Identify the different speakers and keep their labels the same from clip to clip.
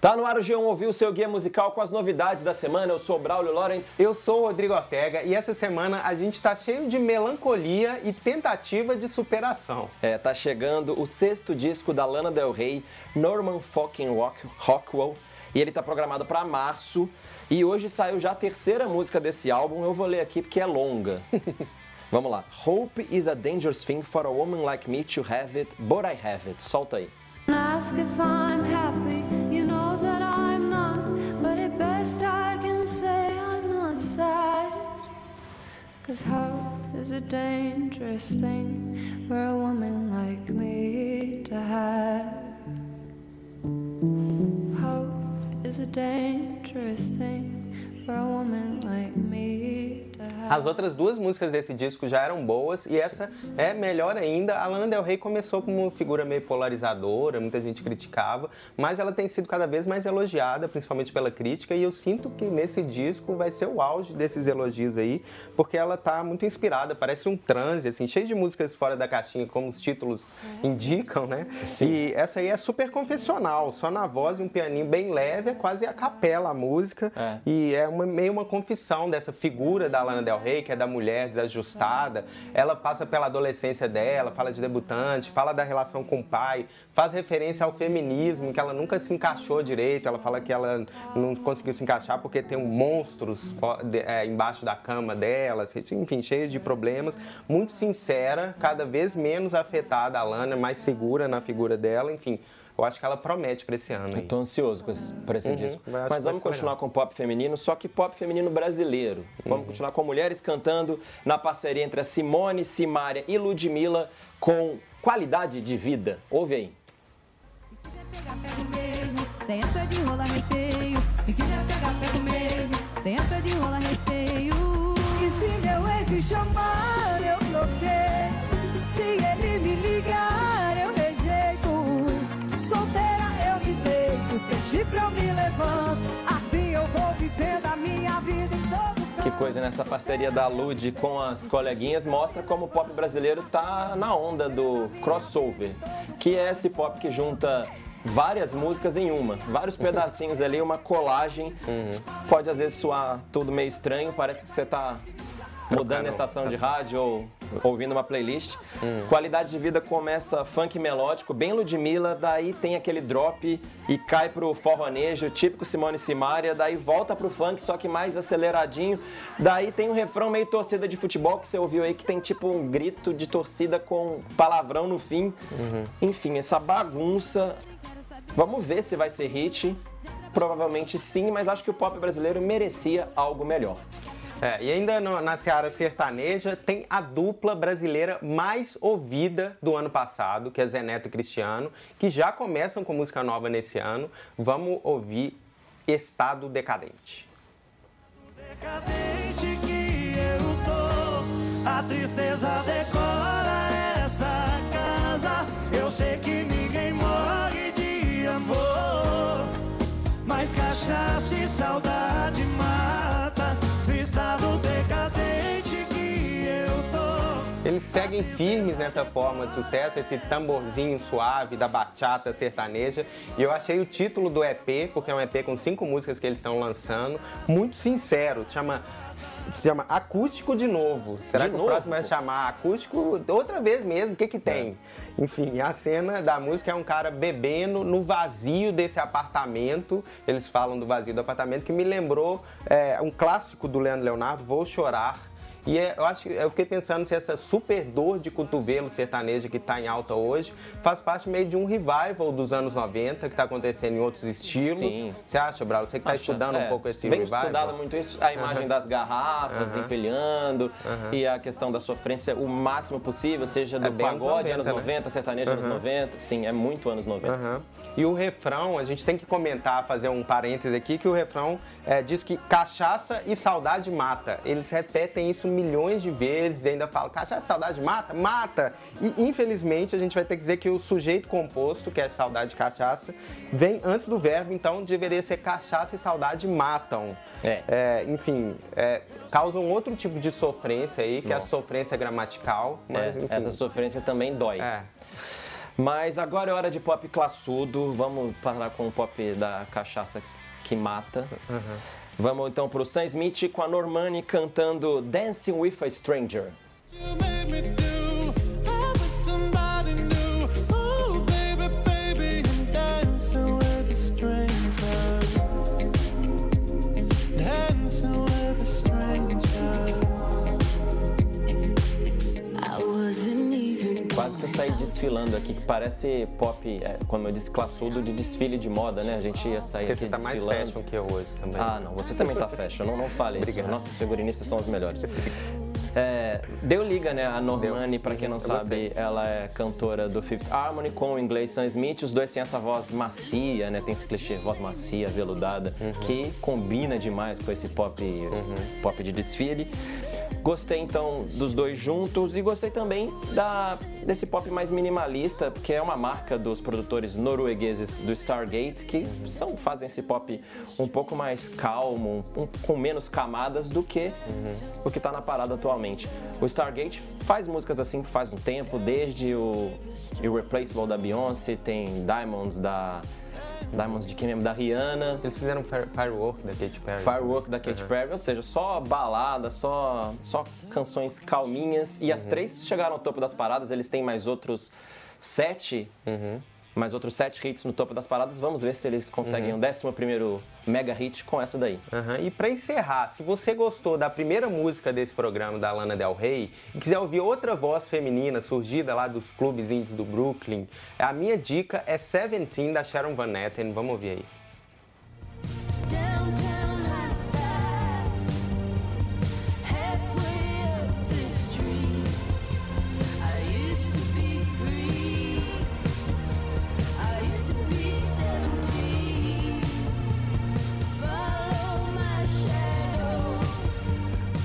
Speaker 1: Tá no ar o G1 ouvir o seu guia musical com as novidades da semana. Eu sou Braulio Lawrence.
Speaker 2: Eu sou o Rodrigo Ortega e essa semana a gente tá cheio de melancolia e tentativa de superação.
Speaker 1: É, tá chegando o sexto disco da Lana Del Rey, Norman Fucking Rock, Rockwell, e ele tá programado para março. E hoje saiu já a terceira música desse álbum. Eu vou ler aqui porque é longa. Vamos lá. Hope is a dangerous thing for a woman like me to have it, but I have it. Solta aí.
Speaker 3: Ask if I'm happy, you know Cause hope is a dangerous thing for a woman like me to have. Hope is a dangerous thing for a woman like me.
Speaker 2: As outras duas músicas desse disco já eram boas e essa é melhor ainda. A Lana Del Rey começou como uma figura meio polarizadora, muita gente criticava, mas ela tem sido cada vez mais elogiada, principalmente pela crítica, e eu sinto que nesse disco vai ser o auge desses elogios aí, porque ela tá muito inspirada, parece um transe, assim, cheio de músicas fora da caixinha, como os títulos indicam, né? E essa aí é super confessional, só na voz e um pianinho bem leve, é quase a capela a música,
Speaker 1: É.
Speaker 2: e é uma, meio uma confissão dessa figura da Lana Del Rey, que é da mulher desajustada. Ela passa pela adolescência dela, fala de debutante, fala da relação com o pai, faz referência ao feminismo, que ela nunca se encaixou direito. Ela fala que ela não conseguiu se encaixar porque tem um monstros é, embaixo da cama dela, assim, enfim, cheio de problemas. Muito sincera, cada vez menos afetada a Lana, mais segura na figura dela, enfim. Eu acho que ela promete pra esse ano aí.
Speaker 1: Tô ansioso esse- por esse disco.
Speaker 2: vai- acho
Speaker 1: Mas vamos continuar
Speaker 2: legal.
Speaker 1: com pop feminino, só que pop feminino brasileiro. Vamos continuar com mulheres cantando na parceria entre Simone, Simária e Ludmilla com qualidade de vida. Ouve aí.
Speaker 4: pegar, pega o mesmo, sem essa de rolar receio. Se quiser pegar, pega o mesmo, sem essa de rolar receio.
Speaker 5: E se meu ex me chamar, eu bloqueio. Se ele me ligar,
Speaker 1: coisa nessa parceria da Lud com as coleguinhas mostra como o pop brasileiro tá na onda do crossover, que é esse pop que junta várias músicas em uma, vários pedacinhos ali, uma colagem. Pode às vezes soar tudo meio estranho, parece que você tá mudando a estação de rádio ou ouvindo uma playlist. Qualidade de vida começa funk melódico, bem Ludmilla, daí tem aquele drop e cai pro forronejo, típico Simone Simaria, daí volta pro funk, só que mais aceleradinho. Daí tem um refrão meio torcida de futebol que você ouviu aí, que tem tipo um grito de torcida com palavrão no fim. Enfim, essa bagunça. Vamos ver se vai ser hit. Provavelmente sim, mas acho que o pop brasileiro merecia algo melhor.
Speaker 2: É, e ainda no- na seara sertaneja tem a dupla brasileira mais ouvida do ano passado, que é Zé Neto e Cristiano, que já começam com música nova nesse ano. Vamos ouvir Estado Decadente.
Speaker 6: decadente que eu tô. A tristeza decora essa casa. Eu sei que ninguém morre de amor. Mas cachaça e saudade
Speaker 2: seguem firmes nessa forma de sucesso, esse tamborzinho suave da bachata sertaneja. E eu achei o título do EP, porque é um EP com cinco músicas que eles estão lançando, muito sincero. Se chama, se chama Acústico de Novo. Será
Speaker 1: De
Speaker 2: que
Speaker 1: novo?
Speaker 2: o próximo vai chamar Acústico outra vez mesmo? O que que tem? Enfim, a cena da música é um cara bebendo no vazio desse apartamento. Eles falam do vazio do apartamento, que me lembrou é, um clássico do Leandro Leonardo, Vou Chorar. E é- eu acho que eu fiquei pensando se essa super dor de cotovelo sertaneja que está em alta hoje faz parte meio de um revival dos anos 90 que está acontecendo em outros estilos.
Speaker 1: Sim.
Speaker 2: Você acha, Brau? Você que está estudando
Speaker 1: é,
Speaker 2: um pouco esse
Speaker 1: Vem
Speaker 2: revival?
Speaker 1: estudado muito isso, a imagem das garrafas empilhando e a questão da sofrência o máximo possível, seja do
Speaker 2: É bem anos
Speaker 1: pagode, anos
Speaker 2: 90,
Speaker 1: 90,
Speaker 2: né?
Speaker 1: sertanejo, anos 90. Sim, é muito anos 90.
Speaker 2: Aham. E o refrão, a gente tem que comentar, fazer um parêntese aqui, que o refrão é, diz que cachaça e saudade mata. Eles repetem isso milhões de vezes e ainda falam, cachaça saudade mata? Mata! E infelizmente a gente vai ter que dizer que o sujeito composto, que é saudade e cachaça, vem antes do verbo, então deveria ser cachaça e saudade matam.
Speaker 1: É.
Speaker 2: É, enfim, é, causam outro tipo de sofrência aí, que é a sofrência gramatical. Mas,
Speaker 1: É, essa sofrência também dói.
Speaker 2: é.
Speaker 1: Mas agora é hora de pop classudo. Vamos parar com o pop da cachaça que mata. Vamos então pro Sam Smith com a Normani cantando Dancing with a Stranger. Desfilando aqui, que parece pop, é, como eu disse, classudo de desfile de moda, né? A gente ia sair
Speaker 2: Porque
Speaker 1: aqui
Speaker 2: você tá mais fashion que eu hoje também.
Speaker 1: Ah, não, você também tá fashion, não, não fale isso.
Speaker 2: Obrigado.
Speaker 1: Nossas figurinistas são as melhores. É, deu liga, né? A Normani, pra quem não
Speaker 2: Eu
Speaker 1: sabe,
Speaker 2: gostei.
Speaker 1: ela é cantora do Fifth Harmony com o inglês Sam Smith. Os dois têm essa voz macia, né? Tem esse clichê, voz macia, veludada,
Speaker 2: Uhum.
Speaker 1: que combina demais com esse pop, pop de desfile. Gostei então dos dois juntos e gostei também da, desse pop mais minimalista, que é uma marca dos produtores noruegueses do Stargate, que são, fazem esse pop um pouco mais calmo, um- com menos camadas do que o que está na parada atualmente. O Stargate faz músicas assim faz um tempo, desde o Irreplaceable da Beyoncé, tem Diamonds da. Diamonds de quem mesmo? Da Rihanna.
Speaker 2: Eles fizeram Fire- Firework da Katy Perry.
Speaker 1: Firework da Katy Perry, ou seja, só balada, só, só canções calminhas. E as três chegaram ao topo das paradas, eles têm mais outros sete, mais outros sete hits no topo das paradas. Vamos ver se eles conseguem o décimo primeiro mega hit com essa daí.
Speaker 2: Aham, E pra encerrar, se você gostou da primeira música desse programa da Lana Del Rey e quiser ouvir outra voz feminina surgida lá dos clubes índios do Brooklyn, a minha dica é Seventeen da Sharon Van Etten. Vamos ouvir aí.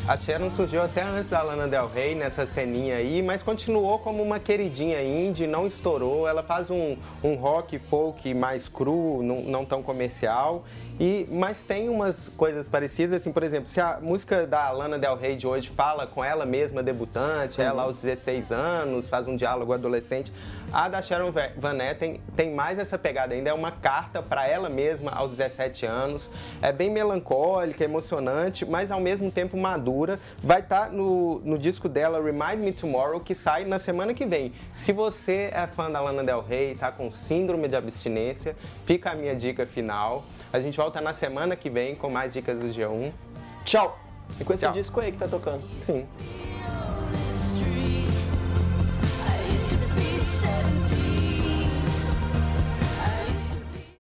Speaker 2: A Sharon surgiu até antes da Lana Del Rey nessa ceninha aí, mas continuou como uma queridinha indie, não estourou. Ela faz um, um rock folk mais cru, não, não tão comercial. E, mas tem umas coisas parecidas, assim, por exemplo, se a música da Lana Del Rey de hoje fala com ela mesma, debutante, ela aos 16 anos, faz um diálogo adolescente, a da Sharon Va- Van Etten tem mais essa pegada ainda, é uma carta para ela mesma aos 17 anos. É bem melancólica, emocionante, mas ao mesmo tempo madura. Vai estar no, no disco dela Remind Me Tomorrow, que sai na semana que vem. Se você é fã da Lana Del Rey, tá com síndrome de abstinência, fica a minha dica final. A gente volta na semana que vem com mais dicas do G1.
Speaker 1: Tchau! E com esse
Speaker 2: Tchau.
Speaker 1: disco aí que tá tocando.
Speaker 2: Sim.